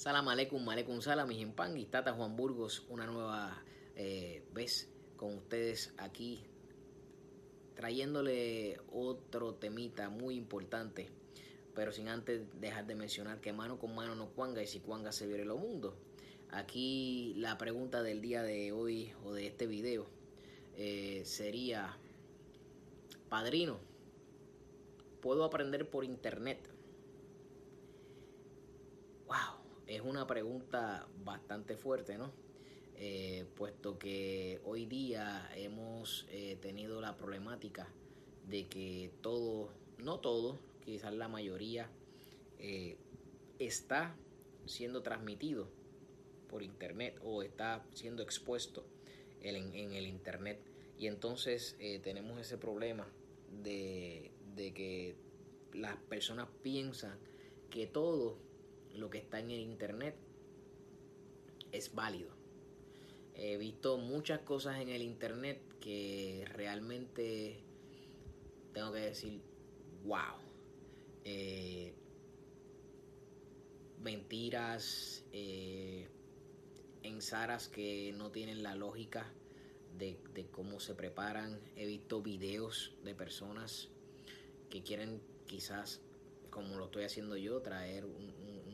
Salam aleikum, aleikum salam, y Tata Juan Burgos, una nueva eh, vez con ustedes aquí, trayéndole otro temita muy importante, pero sin antes dejar de mencionar que mano con mano no cuanga y si cuanga se viene lo mundo. Aquí la pregunta del día de hoy o de este video eh, sería, padrino, ¿puedo aprender por internet? Wow es una pregunta bastante fuerte, ¿no? Eh, puesto que hoy día hemos eh, tenido la problemática de que todo, no todo, quizás la mayoría, eh, está siendo transmitido por internet o está siendo expuesto en, el internet. Y entonces tenemos ese problema de, de que las personas piensan que todo lo que está en el internet es válido. He visto muchas cosas en el internet que realmente tengo que decir, wow. Eh, mentiras, eh, en Saras que no tienen la lógica de, de, cómo se preparan. He visto videos de personas que quieren quizás como lo estoy haciendo yo, traer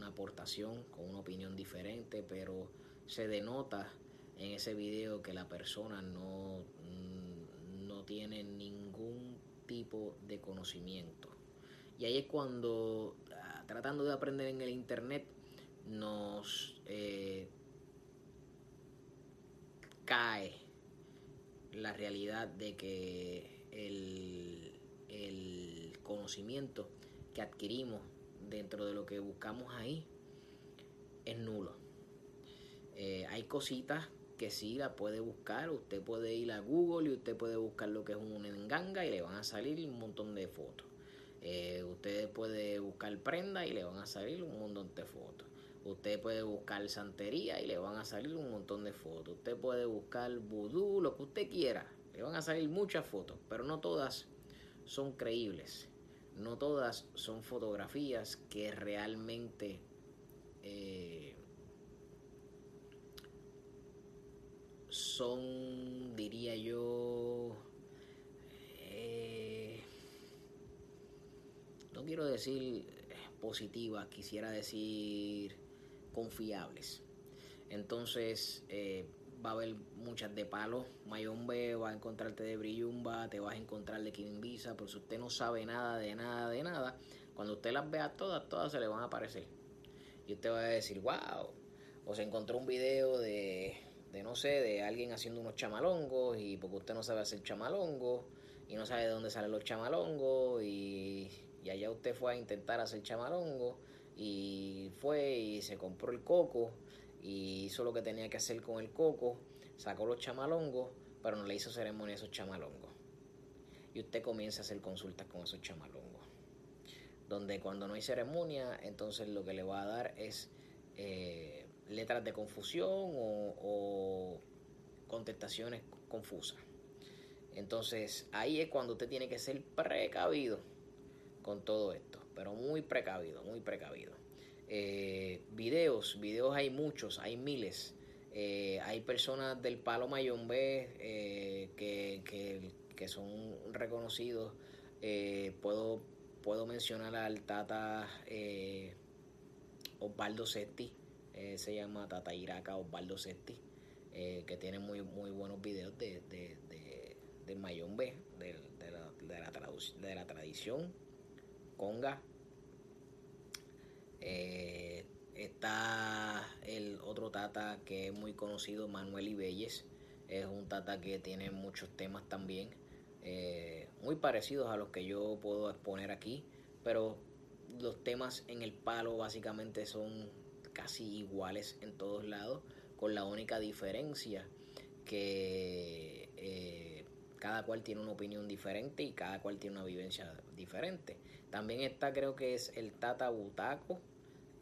aportación con una opinión diferente, pero se denota en ese video que la persona no, mm, no tiene ningún tipo de conocimiento. Y ahí es cuando, ah, tratando de aprender en el Internet, nos eh, cae la realidad de que el, el conocimiento que adquirimos dentro de lo que buscamos ahí es nulo. Eh, hay cositas que sí la puede buscar. Usted puede ir a Google y usted puede buscar lo que es un enganga y le van a salir un montón de fotos. Eh, usted puede buscar prenda y le van a salir un montón de fotos. Usted puede buscar santería y le van a salir un montón de fotos. Usted puede buscar vudú, lo que usted quiera. Le van a salir muchas fotos, pero no todas son creíbles no todas son fotografías que realmente eh, son, diría yo, eh, no quiero decir positivas, quisiera decir confiables. Entonces, eh, va a haber muchas de palo. Mayombe va a encontrarte de Brillumba, te vas a encontrar de Visa, pero si usted no sabe nada de nada de nada, cuando usted las vea todas, todas se le van a aparecer. Y usted va a decir, wow. O se encontró un video de, de no sé, de alguien haciendo unos chamalongos y porque usted no sabe hacer chamalongos y no sabe de dónde salen los chamalongos y, y allá usted fue a intentar hacer chamalongos y fue y se compró el coco y hizo lo que tenía que hacer con el coco, sacó los chamalongos, pero no le hizo ceremonia a esos chamalongos. Y usted comienza a hacer consultas con esos chamalongos. Donde cuando no hay ceremonia, entonces lo que le va a dar es eh, letras de confusión o, o contestaciones confusas. Entonces ahí es cuando usted tiene que ser precavido con todo esto, pero muy precavido, muy precavido. Eh, videos, videos hay muchos, hay miles. Eh, hay personas del Palo Mayombe eh, que, que, son reconocidos. puedo, puedo mencionar al Tata Osvaldo Setti, se llama Tata Iraca Osvaldo Setti, que tiene muy, muy buenos videos de, de, de, de Mayombe, de, la, de la tradición conga eh, está el otro tata que es muy conocido, Manuel Ibelles. Es un tata que tiene muchos temas también, eh, muy parecidos a los que yo puedo exponer aquí, pero los temas en el palo básicamente son casi iguales en todos lados, con la única diferencia que eh, cada cual tiene una opinión diferente y cada cual tiene una vivencia diferente. También está, creo que es el Tata Butaco,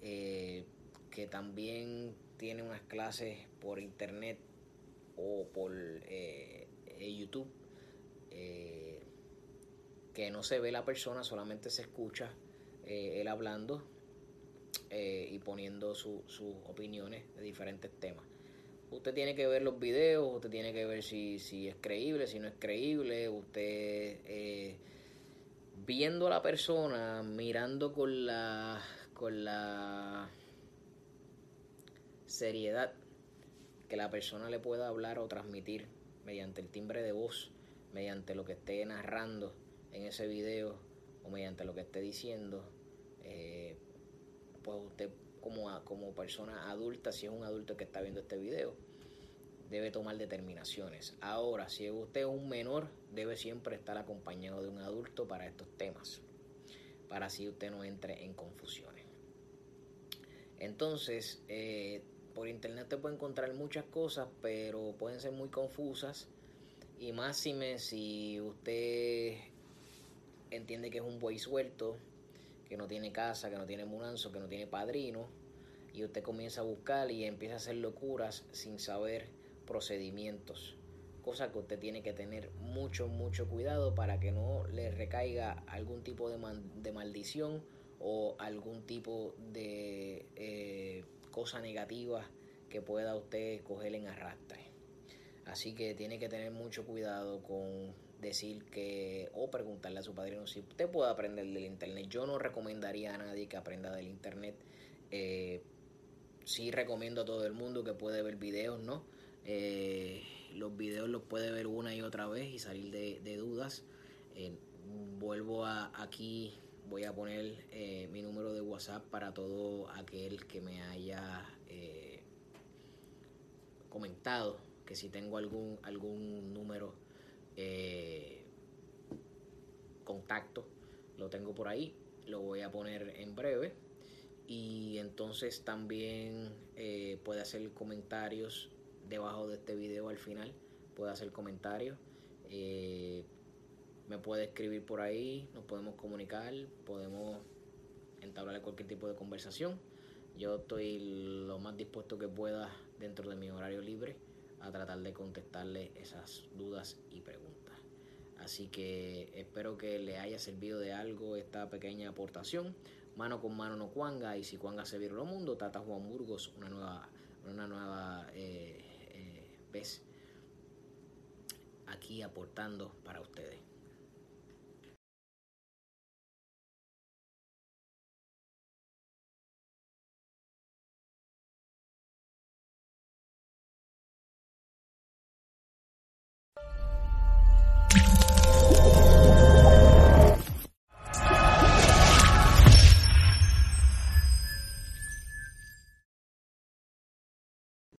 eh, que también tiene unas clases por internet o por eh, eh, YouTube, que no se ve la persona, solamente se escucha él hablando. eh, y poniendo sus opiniones de diferentes temas. Usted tiene que ver los videos, usted tiene que ver si, si es creíble, si no es creíble, usted eh, viendo a la persona, mirando con la, con la seriedad que la persona le pueda hablar o transmitir mediante el timbre de voz, mediante lo que esté narrando en ese video o mediante lo que esté diciendo, eh, pues usted como, como persona adulta, si es un adulto que está viendo este video, debe tomar determinaciones. Ahora, si usted es un menor, debe siempre estar acompañado de un adulto para estos temas, para así usted no entre en confusiones. Entonces, eh, por internet te puede encontrar muchas cosas, pero pueden ser muy confusas. Y más si usted entiende que es un buey suelto, que no tiene casa, que no tiene munanzo, que no tiene padrino, y usted comienza a buscar y empieza a hacer locuras sin saber procedimientos. Cosa que usted tiene que tener mucho, mucho cuidado para que no le recaiga algún tipo de, maldición o algún tipo de eh, cosa negativa que pueda usted coger en arrastre. Así que tiene que tener mucho cuidado con decir que o preguntarle a su padrino si usted puede aprender del internet. Yo no recomendaría a nadie que aprenda del internet. Eh, sí recomiendo a todo el mundo que puede ver videos, ¿no? Eh, los videos los puede ver una y otra vez y salir de, dudas. Eh, vuelvo a aquí, voy a poner mi número de WhatsApp para todo aquel que me haya comentado que si tengo algún, algún número eh, contacto, lo tengo por ahí, lo voy a poner en breve. Y entonces también eh, puede hacer comentarios debajo de este video al final, puede hacer comentarios. Eh, me puede escribir por ahí, nos podemos comunicar, podemos entablar cualquier tipo de conversación. Yo estoy lo más dispuesto que pueda dentro de mi horario libre a tratar de contestarle esas dudas y preguntas. Así que espero que le haya servido de algo esta pequeña aportación. Mano con mano no cuanga y si cuanga se vieron lo mundo, Tata Juan Burgos, una nueva, una nueva eh, aquí aportando para ustedes.